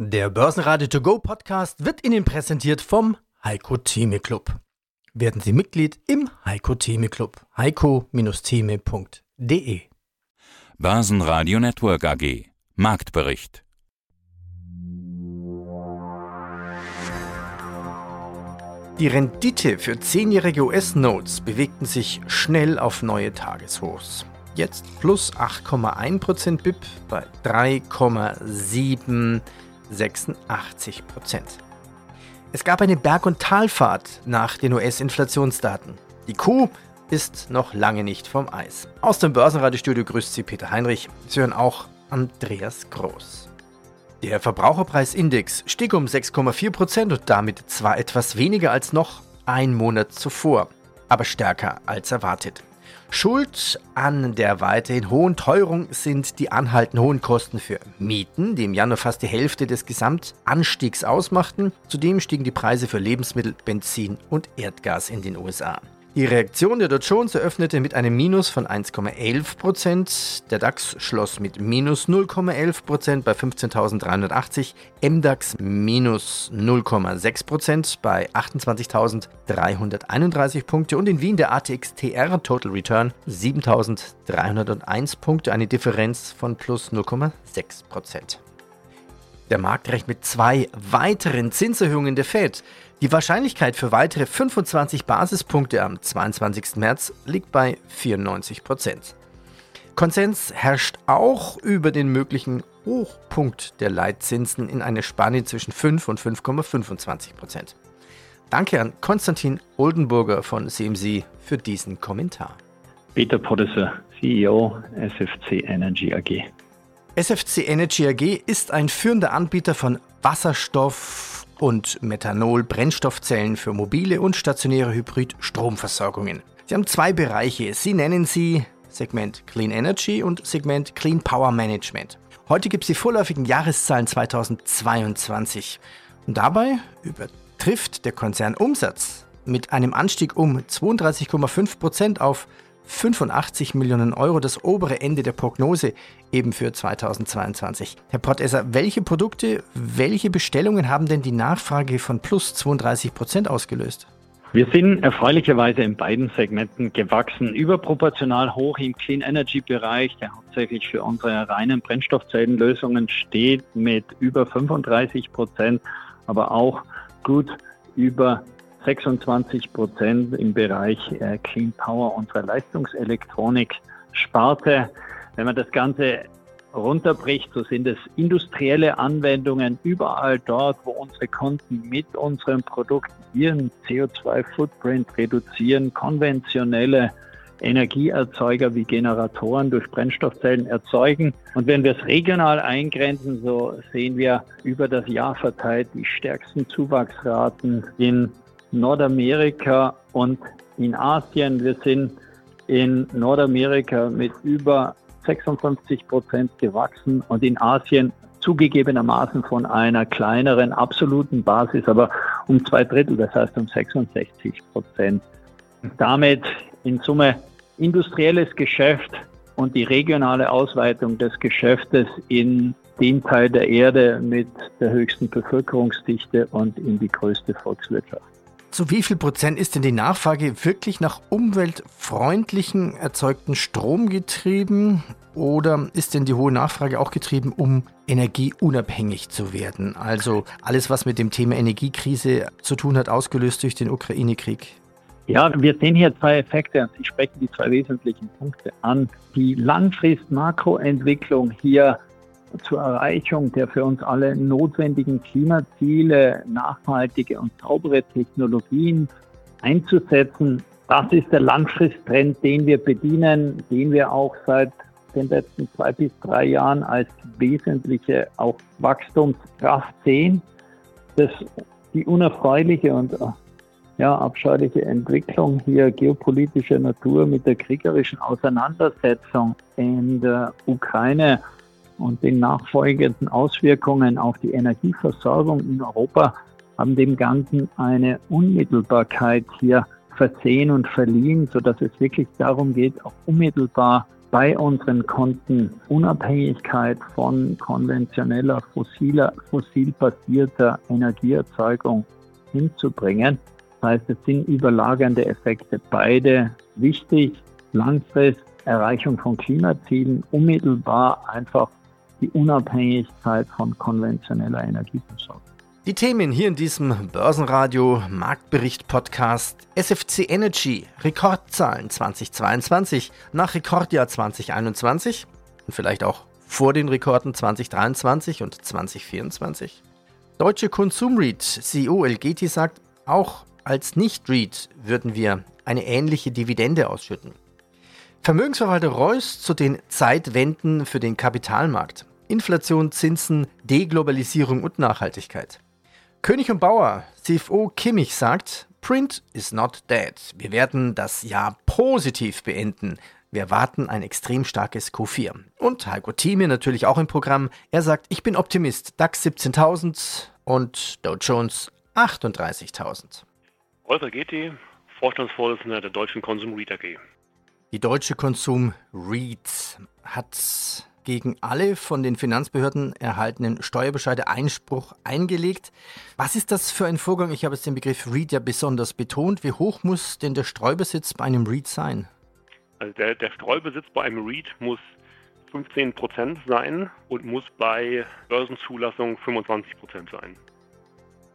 Der Börsenradio To Go Podcast wird Ihnen präsentiert vom Heiko Theme Club. Werden Sie Mitglied im Heiko Theme Club. heiko-theme.de Börsenradio Network AG Marktbericht Die Rendite für 10-jährige US-Notes bewegten sich schnell auf neue Tageshochs. Jetzt plus 8,1% BIP bei 3,7 86 Prozent. Es gab eine Berg- und Talfahrt nach den US-Inflationsdaten. Die Kuh ist noch lange nicht vom Eis. Aus dem Börsenradiostudio grüßt Sie Peter Heinrich. Sie hören auch Andreas Groß. Der Verbraucherpreisindex stieg um 6,4 Prozent und damit zwar etwas weniger als noch ein Monat zuvor, aber stärker als erwartet. Schuld an der weiterhin hohen Teuerung sind die anhaltend hohen Kosten für Mieten, die im Januar fast die Hälfte des Gesamtanstiegs ausmachten. Zudem stiegen die Preise für Lebensmittel, Benzin und Erdgas in den USA. Die Reaktion der Dow Jones eröffnete mit einem Minus von 1,11%. Der DAX schloss mit minus 0,11% bei 15.380. MDAX minus 0,6% bei 28.331 Punkte. Und in Wien der ATX TR Total Return 7.301 Punkte, eine Differenz von plus 0,6%. Der Markt rechnet mit zwei weiteren Zinserhöhungen der Fed. Die Wahrscheinlichkeit für weitere 25 Basispunkte am 22. März liegt bei 94 Prozent. Konsens herrscht auch über den möglichen Hochpunkt der Leitzinsen in einer Spanne zwischen 5 und 5,25 Prozent. Danke an Konstantin Oldenburger von CMC für diesen Kommentar. Peter Podesser, CEO SFC Energy AG. SFC Energy AG ist ein führender Anbieter von Wasserstoff und Methanol-Brennstoffzellen für mobile und stationäre Hybrid-Stromversorgungen. Sie haben zwei Bereiche. Sie nennen sie Segment Clean Energy und Segment Clean Power Management. Heute gibt es die vorläufigen Jahreszahlen 2022. Und dabei übertrifft der Konzernumsatz mit einem Anstieg um 32,5 Prozent auf 85 Millionen Euro, das obere Ende der Prognose eben für 2022. Herr Pottesser, welche Produkte, welche Bestellungen haben denn die Nachfrage von plus 32 Prozent ausgelöst? Wir sind erfreulicherweise in beiden Segmenten gewachsen, überproportional hoch im Clean Energy Bereich, der hauptsächlich für unsere reinen Brennstoffzellenlösungen steht, mit über 35 Prozent, aber auch gut über 26 Prozent im Bereich äh, Clean Power unserer Leistungselektronik-Sparte. Wenn man das Ganze runterbricht, so sind es industrielle Anwendungen überall dort, wo unsere Kunden mit unseren Produkten ihren CO2-Footprint reduzieren, konventionelle Energieerzeuger wie Generatoren durch Brennstoffzellen erzeugen. Und wenn wir es regional eingrenzen, so sehen wir über das Jahr verteilt die stärksten Zuwachsraten in Nordamerika und in Asien. Wir sind in Nordamerika mit über 56 Prozent gewachsen und in Asien zugegebenermaßen von einer kleineren absoluten Basis, aber um zwei Drittel, das heißt um 66 Prozent. Damit in Summe industrielles Geschäft und die regionale Ausweitung des Geschäftes in den Teil der Erde mit der höchsten Bevölkerungsdichte und in die größte Volkswirtschaft. Zu wie viel Prozent ist denn die Nachfrage wirklich nach umweltfreundlichen erzeugten Strom getrieben? Oder ist denn die hohe Nachfrage auch getrieben, um energieunabhängig zu werden? Also alles, was mit dem Thema Energiekrise zu tun hat, ausgelöst durch den Ukraine-Krieg. Ja, wir sehen hier zwei Effekte ich spreche die zwei wesentlichen Punkte an. Die Langfrist-Makroentwicklung hier zur Erreichung der für uns alle notwendigen Klimaziele nachhaltige und saubere Technologien einzusetzen. Das ist der Langfristtrend, den wir bedienen, den wir auch seit den letzten zwei bis drei Jahren als wesentliche auch Wachstumskraft sehen. Das, die unerfreuliche und ja, abscheuliche Entwicklung hier geopolitischer Natur mit der kriegerischen Auseinandersetzung in der Ukraine und den nachfolgenden Auswirkungen auf die Energieversorgung in Europa haben dem Ganzen eine Unmittelbarkeit hier versehen und verliehen, sodass es wirklich darum geht, auch unmittelbar bei unseren Kunden Unabhängigkeit von konventioneller, fossiler, fossil basierter Energieerzeugung hinzubringen. Das heißt, es sind überlagernde Effekte beide wichtig. Langfristig Erreichung von Klimazielen, unmittelbar einfach die Unabhängigkeit von konventioneller Energieversorgung. Die Themen hier in diesem Börsenradio Marktbericht Podcast SFC Energy Rekordzahlen 2022 nach Rekordjahr 2021 und vielleicht auch vor den Rekorden 2023 und 2024. Deutsche Konsumread CEO Elgeti sagt, auch als Nicht-Read würden wir eine ähnliche Dividende ausschütten. Vermögensverwalter Reuss zu den Zeitwenden für den Kapitalmarkt. Inflation, Zinsen, Deglobalisierung und Nachhaltigkeit. König und Bauer, CFO Kimmich sagt, Print is not dead. Wir werden das Jahr positiv beenden. Wir erwarten ein extrem starkes Q4. Und Heiko Thieme natürlich auch im Programm. Er sagt, ich bin Optimist. DAX 17.000 und Dow Jones 38.000. Holger Getty, Vorstandsvorsitzender der Deutschen Konsum Read AG. Die Deutsche Konsum Read hat gegen alle von den Finanzbehörden erhaltenen Steuerbescheide Einspruch eingelegt. Was ist das für ein Vorgang? Ich habe jetzt den Begriff REIT ja besonders betont. Wie hoch muss denn der Streubesitz bei einem REIT sein? Also der, der Streubesitz bei einem REIT muss 15 Prozent sein und muss bei Börsenzulassung 25 Prozent sein.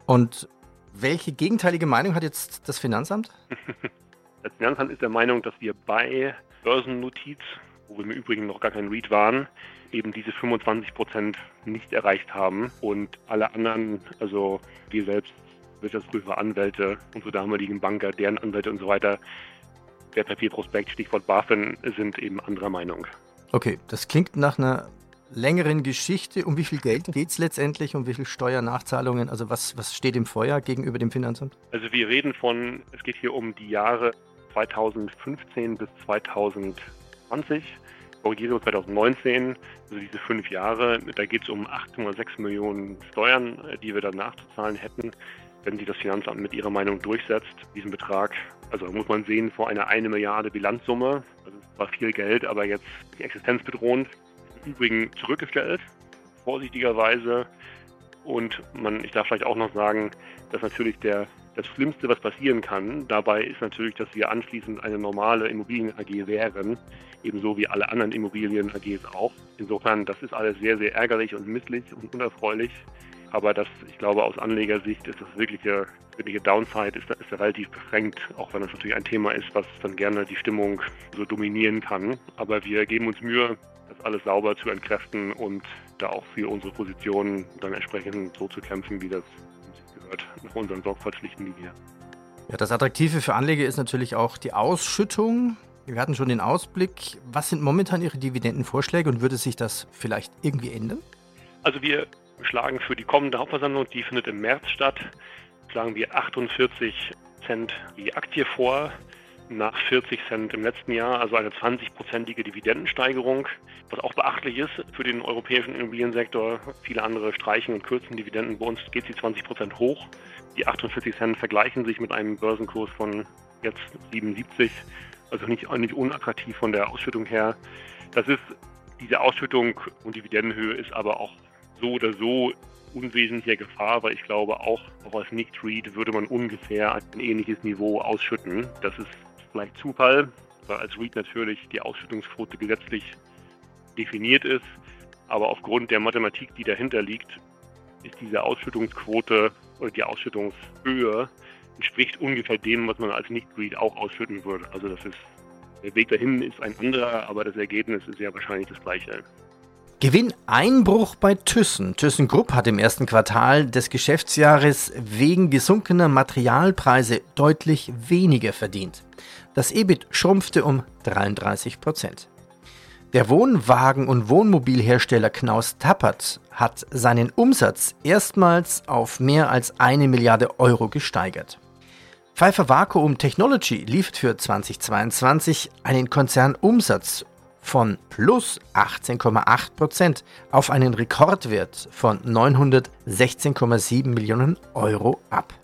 Und welche gegenteilige Meinung hat jetzt das Finanzamt? das Finanzamt ist der Meinung, dass wir bei Börsennotiz wo wir im Übrigen noch gar kein Read waren, eben diese 25 Prozent nicht erreicht haben und alle anderen, also wir selbst, Wirtschaftsprüfer, Anwälte, unsere damaligen Banker, deren Anwälte und so weiter, der Papierprospekt, Stichwort BaFin, sind eben anderer Meinung. Okay, das klingt nach einer längeren Geschichte. Um wie viel Geld geht es letztendlich? Um wie viel Steuernachzahlungen? Also was, was steht im Feuer gegenüber dem Finanzamt? Also wir reden von, es geht hier um die Jahre 2015 bis 2020 korrigiere 2019, also diese fünf Jahre, da geht es um 8,6 Millionen Steuern, äh, die wir dann nachzuzahlen hätten, wenn sich das Finanzamt mit ihrer Meinung durchsetzt, diesen Betrag. Also muss man sehen, vor einer eine Milliarde Bilanzsumme, also es war viel Geld, aber jetzt die Existenz bedrohend, im Übrigen zurückgestellt, vorsichtigerweise. Und man, ich darf vielleicht auch noch sagen, dass natürlich der das Schlimmste, was passieren kann, dabei ist natürlich, dass wir anschließend eine normale Immobilien AG wären, ebenso wie alle anderen Immobilien AGs auch. Insofern, das ist alles sehr, sehr ärgerlich und misslich und unerfreulich. Aber das, ich glaube, aus Anlegersicht ist das wirkliche, wirkliche Downside ist, ist relativ beschränkt, auch wenn das natürlich ein Thema ist, was dann gerne die Stimmung so dominieren kann. Aber wir geben uns Mühe, das alles sauber zu entkräften und da auch für unsere Positionen dann entsprechend so zu kämpfen, wie das gehört nach unseren Sorgfaltspflichtenlinien. Ja, das Attraktive für Anleger ist natürlich auch die Ausschüttung. Wir hatten schon den Ausblick. Was sind momentan Ihre Dividendenvorschläge und würde sich das vielleicht irgendwie ändern? Also wir schlagen für die kommende Hauptversammlung, die findet im März statt, schlagen wir 48 Cent die Aktie vor nach 40 Cent im letzten Jahr, also eine 20-prozentige Dividendensteigerung, was auch beachtlich ist für den europäischen Immobiliensektor. Viele andere streichen und kürzen Dividenden. Bei uns geht sie 20 Prozent hoch. Die 48 Cent vergleichen sich mit einem Börsenkurs von jetzt 77, also nicht, nicht unattraktiv von der Ausschüttung her. Das ist, diese Ausschüttung und Dividendenhöhe ist aber auch so oder so unwesentlicher Gefahr, weil ich glaube, auch, auch als Nicht-Read würde man ungefähr ein ähnliches Niveau ausschütten. Das ist vielleicht Zufall, weil als REIT natürlich die Ausschüttungsquote gesetzlich definiert ist. Aber aufgrund der Mathematik, die dahinter liegt, ist diese Ausschüttungsquote oder die Ausschüttungshöhe entspricht ungefähr dem, was man als Nicht-REIT auch ausschütten würde. Also das ist, der Weg dahin ist ein anderer, aber das Ergebnis ist ja wahrscheinlich das gleiche. Gewinneinbruch bei Thyssen. ThyssenKrupp hat im ersten Quartal des Geschäftsjahres wegen gesunkener Materialpreise deutlich weniger verdient. Das EBIT schrumpfte um 33 Prozent. Der Wohnwagen- und Wohnmobilhersteller Knaus Tappert hat seinen Umsatz erstmals auf mehr als eine Milliarde Euro gesteigert. Pfeiffer Vacuum Technology liefert für 2022 einen Konzernumsatz von plus 18,8 Prozent auf einen Rekordwert von 916,7 Millionen Euro ab.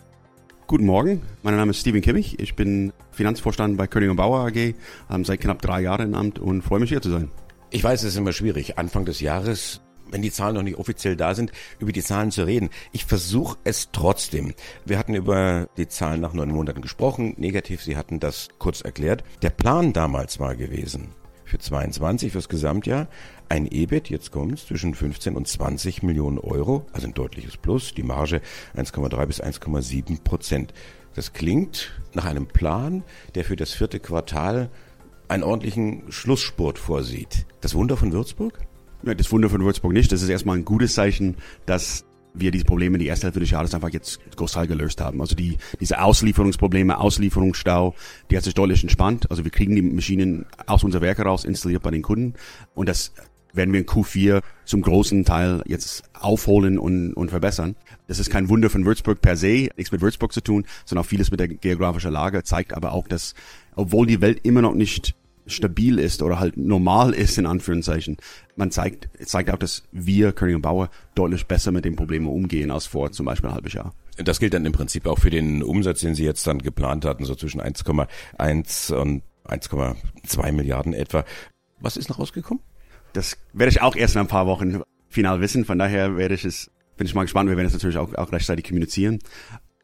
Guten Morgen, mein Name ist Steven Kimmich. Ich bin Finanzvorstand bei König und Bauer AG, ähm, seit knapp drei Jahren im Amt und freue mich hier zu sein. Ich weiß, es ist immer schwierig, Anfang des Jahres wenn die Zahlen noch nicht offiziell da sind, über die Zahlen zu reden. Ich versuche es trotzdem. Wir hatten über die Zahlen nach neun Monaten gesprochen. Negativ, Sie hatten das kurz erklärt. Der Plan damals war gewesen, für 22, fürs Gesamtjahr, ein EBIT, jetzt kommt's, zwischen 15 und 20 Millionen Euro, also ein deutliches Plus, die Marge 1,3 bis 1,7 Prozent. Das klingt nach einem Plan, der für das vierte Quartal einen ordentlichen Schlussspurt vorsieht. Das Wunder von Würzburg? Das Wunder von Würzburg nicht. Das ist erstmal ein gutes Zeichen, dass wir diese Probleme die erste Hälfte des Jahres einfach jetzt großteil gelöst haben. Also die, diese Auslieferungsprobleme, Auslieferungsstau, die hat sich deutlich entspannt. Also wir kriegen die Maschinen aus unserer Werke raus installiert bei den Kunden und das werden wir in Q4 zum großen Teil jetzt aufholen und, und verbessern. Das ist kein Wunder von Würzburg per se, nichts mit Würzburg zu tun, sondern auch vieles mit der geografischen Lage, zeigt aber auch, dass, obwohl die Welt immer noch nicht stabil ist oder halt normal ist, in Anführungszeichen, man zeigt, zeigt auch, dass wir, König und Bauer, deutlich besser mit den Problemen umgehen als vor zum Beispiel ein halbes Jahr. Das gilt dann im Prinzip auch für den Umsatz, den Sie jetzt dann geplant hatten, so zwischen 1,1 und 1,2 Milliarden etwa. Was ist noch rausgekommen? Das werde ich auch erst in ein paar Wochen final wissen. Von daher werde ich es, bin ich mal gespannt. Wir werden es natürlich auch, auch rechtzeitig kommunizieren.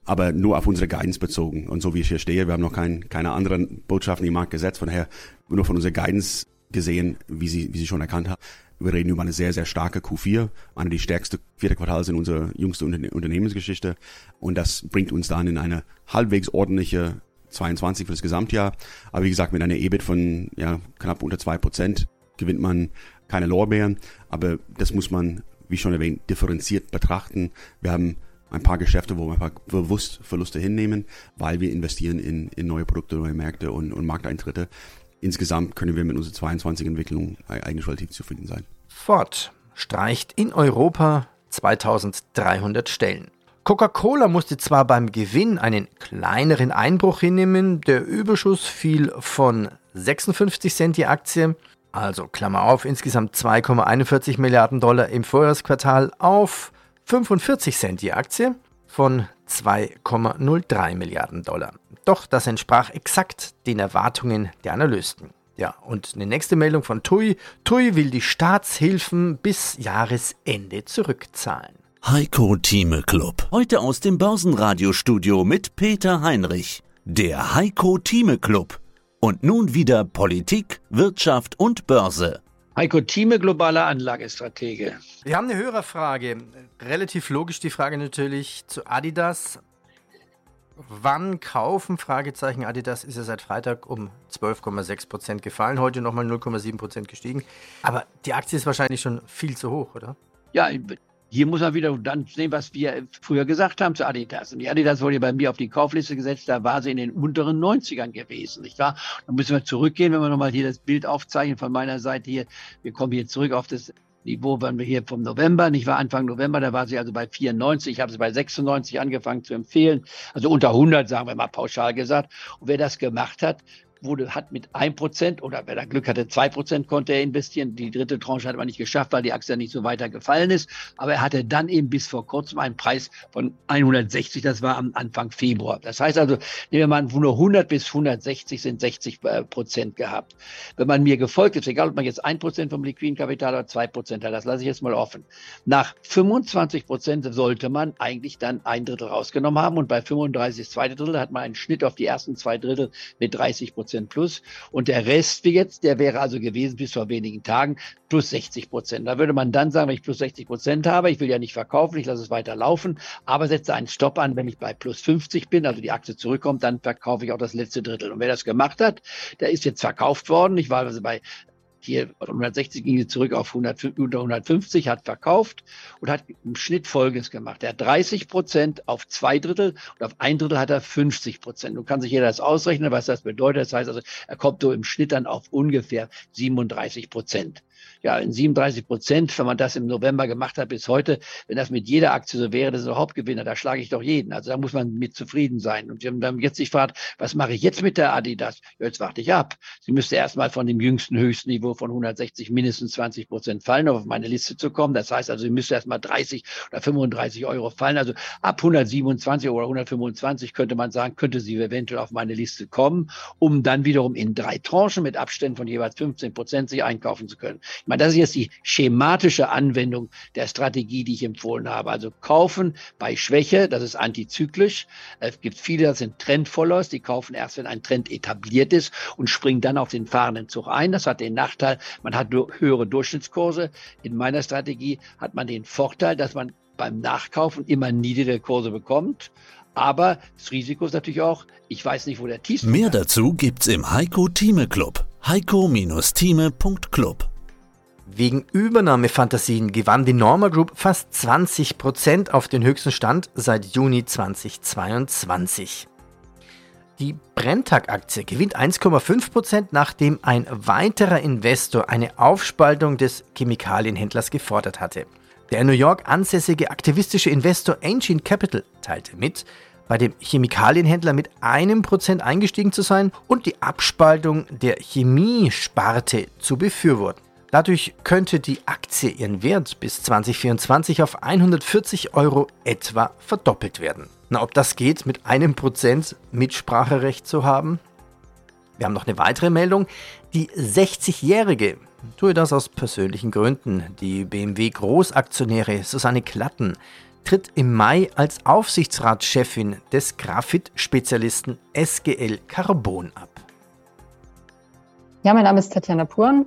Aber nur auf unsere Guidance bezogen. Und so wie ich hier stehe, wir haben noch kein, keine anderen Botschaften im Markt gesetzt. Von daher nur von unserer Guidance gesehen, wie Sie, wie Sie schon erkannt haben. Wir reden über eine sehr, sehr starke Q4, eine der stärksten vierte Quartals in unserer jüngsten Unternehmensgeschichte. Und das bringt uns dann in eine halbwegs ordentliche 22 für das Gesamtjahr. Aber wie gesagt, mit einer EBIT von ja, knapp unter zwei Prozent gewinnt man keine Lorbeeren, aber das muss man, wie schon erwähnt, differenziert betrachten. Wir haben ein paar Geschäfte, wo wir einfach bewusst Verluste hinnehmen, weil wir investieren in, in neue Produkte, neue Märkte und, und Markteintritte. Insgesamt können wir mit unserer 22 Entwicklung eigentlich relativ zufrieden sein. Ford streicht in Europa 2300 Stellen. Coca-Cola musste zwar beim Gewinn einen kleineren Einbruch hinnehmen, der Überschuss fiel von 56 Cent die Aktie also Klammer auf, insgesamt 2,41 Milliarden Dollar im Vorjahresquartal auf 45 Cent die Aktie von 2,03 Milliarden Dollar. Doch das entsprach exakt den Erwartungen der Analysten. Ja, und eine nächste Meldung von TUI. TUI will die Staatshilfen bis Jahresende zurückzahlen. Heiko Thieme Club. Heute aus dem Börsenradiostudio mit Peter Heinrich. Der Heiko Thieme Club. Und nun wieder Politik, Wirtschaft und Börse. Heiko Thieme, globaler Anlagestratege. Wir haben eine Hörerfrage. Relativ logisch die Frage natürlich zu Adidas. Wann kaufen? Fragezeichen. Adidas ist ja seit Freitag um 12,6 Prozent gefallen, heute nochmal 0,7 Prozent gestiegen. Aber die Aktie ist wahrscheinlich schon viel zu hoch, oder? Ja, hier muss man wieder dann sehen, was wir früher gesagt haben zu Adidas. Und die Adidas wurde bei mir auf die Kaufliste gesetzt, da war sie in den unteren 90ern gewesen, nicht wahr? Dann müssen wir zurückgehen, wenn wir nochmal hier das Bild aufzeichnen von meiner Seite hier. Wir kommen hier zurück auf das Niveau waren wir hier vom November, nicht wahr? Anfang November, da war sie also bei 94. Ich habe sie bei 96 angefangen zu empfehlen. Also unter 100, sagen wir mal pauschal gesagt. Und wer das gemacht hat, wurde, hat mit 1% oder wer da Glück hatte, 2% konnte er investieren. Die dritte Tranche hat man nicht geschafft, weil die Aktie nicht so weiter gefallen ist. Aber er hatte dann eben bis vor kurzem einen Preis von 160, das war am Anfang Februar. Das heißt also, nehmen wir mal nur 100 bis 160 sind 60 äh, Prozent gehabt. Wenn man mir gefolgt ist, egal ob man jetzt 1% vom liquiden Kapital oder 2% hat, das lasse ich jetzt mal offen. Nach 25 Prozent sollte man eigentlich dann ein Drittel rausgenommen haben und bei 35 zweite Drittel hat man einen Schnitt auf die ersten zwei Drittel mit 30 Prozent Prozent plus. Und der Rest wie jetzt, der wäre also gewesen bis vor wenigen Tagen plus 60 Prozent. Da würde man dann sagen, wenn ich plus 60 Prozent habe, ich will ja nicht verkaufen, ich lasse es weiter laufen, aber setze einen Stopp an, wenn ich bei plus 50 bin, also die Aktie zurückkommt, dann verkaufe ich auch das letzte Drittel. Und wer das gemacht hat, der ist jetzt verkauft worden. Ich war also bei hier 160 ging sie zurück auf 100, unter 150, hat verkauft und hat im Schnitt Folgendes gemacht. Er hat 30 Prozent auf zwei Drittel und auf ein Drittel hat er 50 Prozent. Nun kann sich jeder das ausrechnen, was das bedeutet. Das heißt also, er kommt so im Schnitt dann auf ungefähr 37 Prozent. Ja, in 37 Prozent, wenn man das im November gemacht hat bis heute, wenn das mit jeder Aktie so wäre, das ist ein Hauptgewinner, da schlage ich doch jeden. Also da muss man mit zufrieden sein. Und haben dann jetzt sich gefragt, was mache ich jetzt mit der Adidas? Jetzt warte ich ab. Sie müsste erstmal von dem jüngsten Höchstniveau von 160 mindestens 20 Prozent fallen, um auf meine Liste zu kommen. Das heißt also, sie müsste erstmal 30 oder 35 Euro fallen. Also ab 127 oder 125 könnte man sagen, könnte sie eventuell auf meine Liste kommen, um dann wiederum in drei Tranchen mit Abständen von jeweils 15 Prozent sie einkaufen zu können. Ich meine, das ist jetzt die schematische Anwendung der Strategie, die ich empfohlen habe. Also kaufen bei Schwäche, das ist antizyklisch. Es gibt viele, das sind Trendfollowers, die kaufen erst, wenn ein Trend etabliert ist und springen dann auf den fahrenden Zug ein. Das hat den Nachteil, man hat höhere Durchschnittskurse. In meiner Strategie hat man den Vorteil, dass man beim Nachkaufen immer niedrige Kurse bekommt. Aber das Risiko ist natürlich auch, ich weiß nicht, wo der Tiefpunkt Mehr dazu gibt's im Heiko Thieme Club. heiko-thieme.club Wegen Übernahmefantasien gewann die Norma Group fast 20% auf den höchsten Stand seit Juni 2022. Die Brenntag-Aktie gewinnt 1,5%, nachdem ein weiterer Investor eine Aufspaltung des Chemikalienhändlers gefordert hatte. Der New York ansässige aktivistische Investor Engine Capital teilte mit, bei dem Chemikalienhändler mit einem Prozent eingestiegen zu sein und die Abspaltung der Chemiesparte zu befürworten. Dadurch könnte die Aktie ihren Wert bis 2024 auf 140 Euro etwa verdoppelt werden. Na, ob das geht, mit einem Prozent Mitspracherecht zu haben? Wir haben noch eine weitere Meldung. Die 60-jährige, tue das aus persönlichen Gründen, die BMW Großaktionäre Susanne Klatten tritt im Mai als Aufsichtsratschefin des Graphit-Spezialisten SGL Carbon ab. Ja, mein Name ist Tatjana Puren.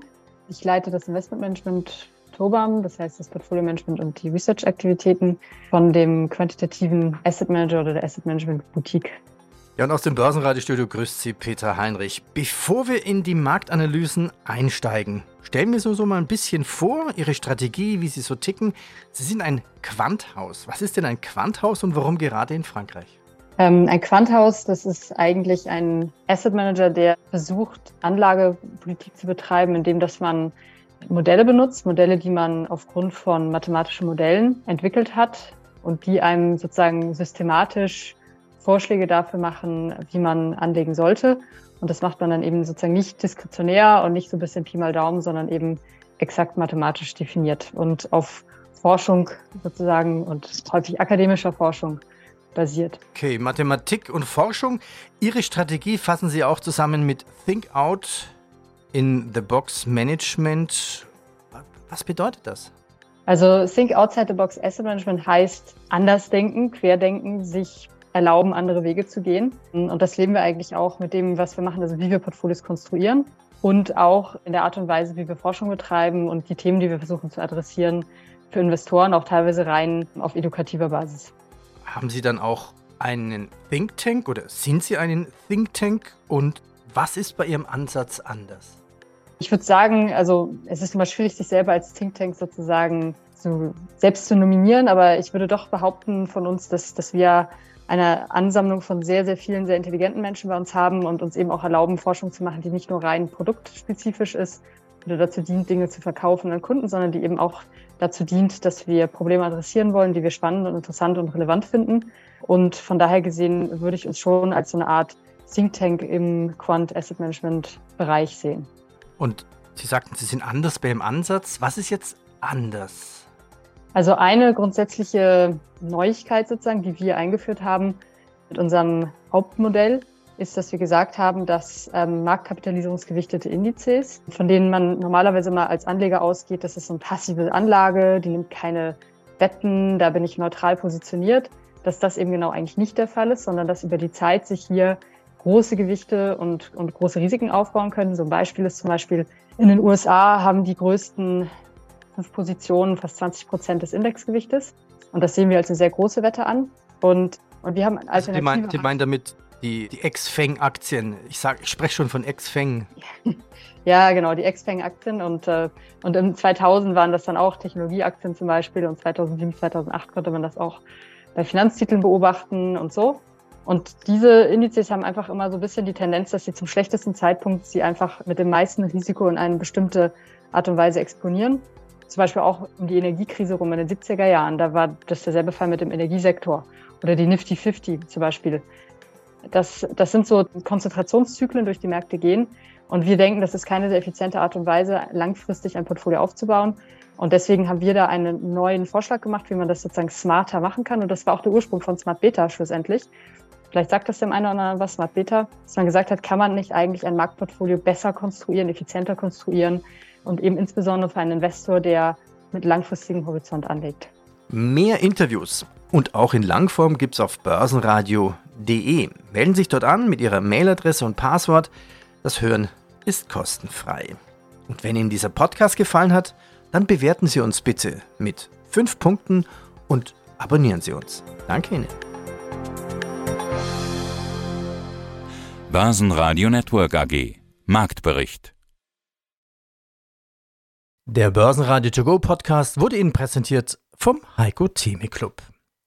Ich leite das Investmentmanagement TOBAM, das heißt das Portfolio Management und die Research-Aktivitäten von dem quantitativen Asset Manager oder der Asset Management Boutique. Ja, und aus dem Börsenradiostudio grüßt Sie Peter Heinrich. Bevor wir in die Marktanalysen einsteigen, stellen wir so, so mal ein bisschen vor, Ihre Strategie, wie Sie so ticken. Sie sind ein Quanthaus. Was ist denn ein Quanthaus und warum gerade in Frankreich? Ähm, ein Quanthaus, das ist eigentlich ein Asset Manager, der versucht, Anlagepolitik zu betreiben, indem dass man Modelle benutzt, Modelle, die man aufgrund von mathematischen Modellen entwickelt hat und die einem sozusagen systematisch Vorschläge dafür machen, wie man anlegen sollte. Und das macht man dann eben sozusagen nicht diskretionär und nicht so ein bisschen Pi mal Daumen, sondern eben exakt mathematisch definiert und auf Forschung sozusagen und häufig akademischer Forschung basiert. Okay, Mathematik und Forschung. Ihre Strategie fassen Sie auch zusammen mit Think Out in the Box Management. Was bedeutet das? Also Think Outside the Box Asset Management heißt anders denken, querdenken, sich erlauben, andere Wege zu gehen. Und das leben wir eigentlich auch mit dem, was wir machen, also wie wir Portfolios konstruieren und auch in der Art und Weise, wie wir Forschung betreiben und die Themen, die wir versuchen zu adressieren, für Investoren auch teilweise rein auf edukativer Basis. Haben Sie dann auch einen Think Tank oder sind Sie einen Think Tank und was ist bei Ihrem Ansatz anders? Ich würde sagen, also es ist immer schwierig, sich selber als Think Tank sozusagen zu, selbst zu nominieren, aber ich würde doch behaupten von uns, dass, dass wir eine Ansammlung von sehr, sehr vielen sehr intelligenten Menschen bei uns haben und uns eben auch erlauben, Forschung zu machen, die nicht nur rein produktspezifisch ist oder dazu dient, Dinge zu verkaufen an Kunden, sondern die eben auch dazu dient, dass wir Probleme adressieren wollen, die wir spannend und interessant und relevant finden. Und von daher gesehen würde ich uns schon als so eine Art Think Tank im Quant Asset Management Bereich sehen. Und Sie sagten, Sie sind anders beim Ansatz. Was ist jetzt anders? Also eine grundsätzliche Neuigkeit sozusagen, die wir eingeführt haben mit unserem Hauptmodell, ist, dass wir gesagt haben, dass ähm, marktkapitalisierungsgewichtete Indizes, von denen man normalerweise mal als Anleger ausgeht, das ist so eine passive Anlage, die nimmt keine Wetten, da bin ich neutral positioniert, dass das eben genau eigentlich nicht der Fall ist, sondern dass über die Zeit sich hier große Gewichte und, und große Risiken aufbauen können. So ein Beispiel ist zum Beispiel, in den USA haben die größten fünf Positionen fast 20 Prozent des Indexgewichtes. Und das sehen wir als eine sehr große Wette an. Und, und wir haben Alternative. Also die, meinen die meinen damit die, die Ex-Feng-Aktien. Ich, ich spreche schon von Ex-Feng. ja, genau, die Ex-Feng-Aktien. Und, äh, und im 2000 waren das dann auch Technologieaktien zum Beispiel. Und 2007, 2008 konnte man das auch bei Finanztiteln beobachten und so. Und diese Indizes haben einfach immer so ein bisschen die Tendenz, dass sie zum schlechtesten Zeitpunkt sie einfach mit dem meisten Risiko in eine bestimmte Art und Weise exponieren. Zum Beispiel auch um die Energiekrise rum in den 70er Jahren. Da war das derselbe Fall mit dem Energiesektor. Oder die Nifty 50 zum Beispiel. Das, das sind so Konzentrationszyklen, durch die Märkte gehen. Und wir denken, das ist keine sehr effiziente Art und Weise, langfristig ein Portfolio aufzubauen. Und deswegen haben wir da einen neuen Vorschlag gemacht, wie man das sozusagen smarter machen kann. Und das war auch der Ursprung von Smart Beta schlussendlich. Vielleicht sagt das dem einen oder anderen was, Smart Beta, dass man gesagt hat, kann man nicht eigentlich ein Marktportfolio besser konstruieren, effizienter konstruieren und eben insbesondere für einen Investor, der mit langfristigem Horizont anlegt. Mehr Interviews und auch in Langform gibt es auf börsenradio.de. Melden Sie sich dort an mit Ihrer Mailadresse und Passwort. Das Hören ist kostenfrei. Und wenn Ihnen dieser Podcast gefallen hat, dann bewerten Sie uns bitte mit 5 Punkten und abonnieren Sie uns. Danke Ihnen. Börsenradio Network AG Marktbericht Der Börsenradio To Go Podcast wurde Ihnen präsentiert vom Heiko Theme Club.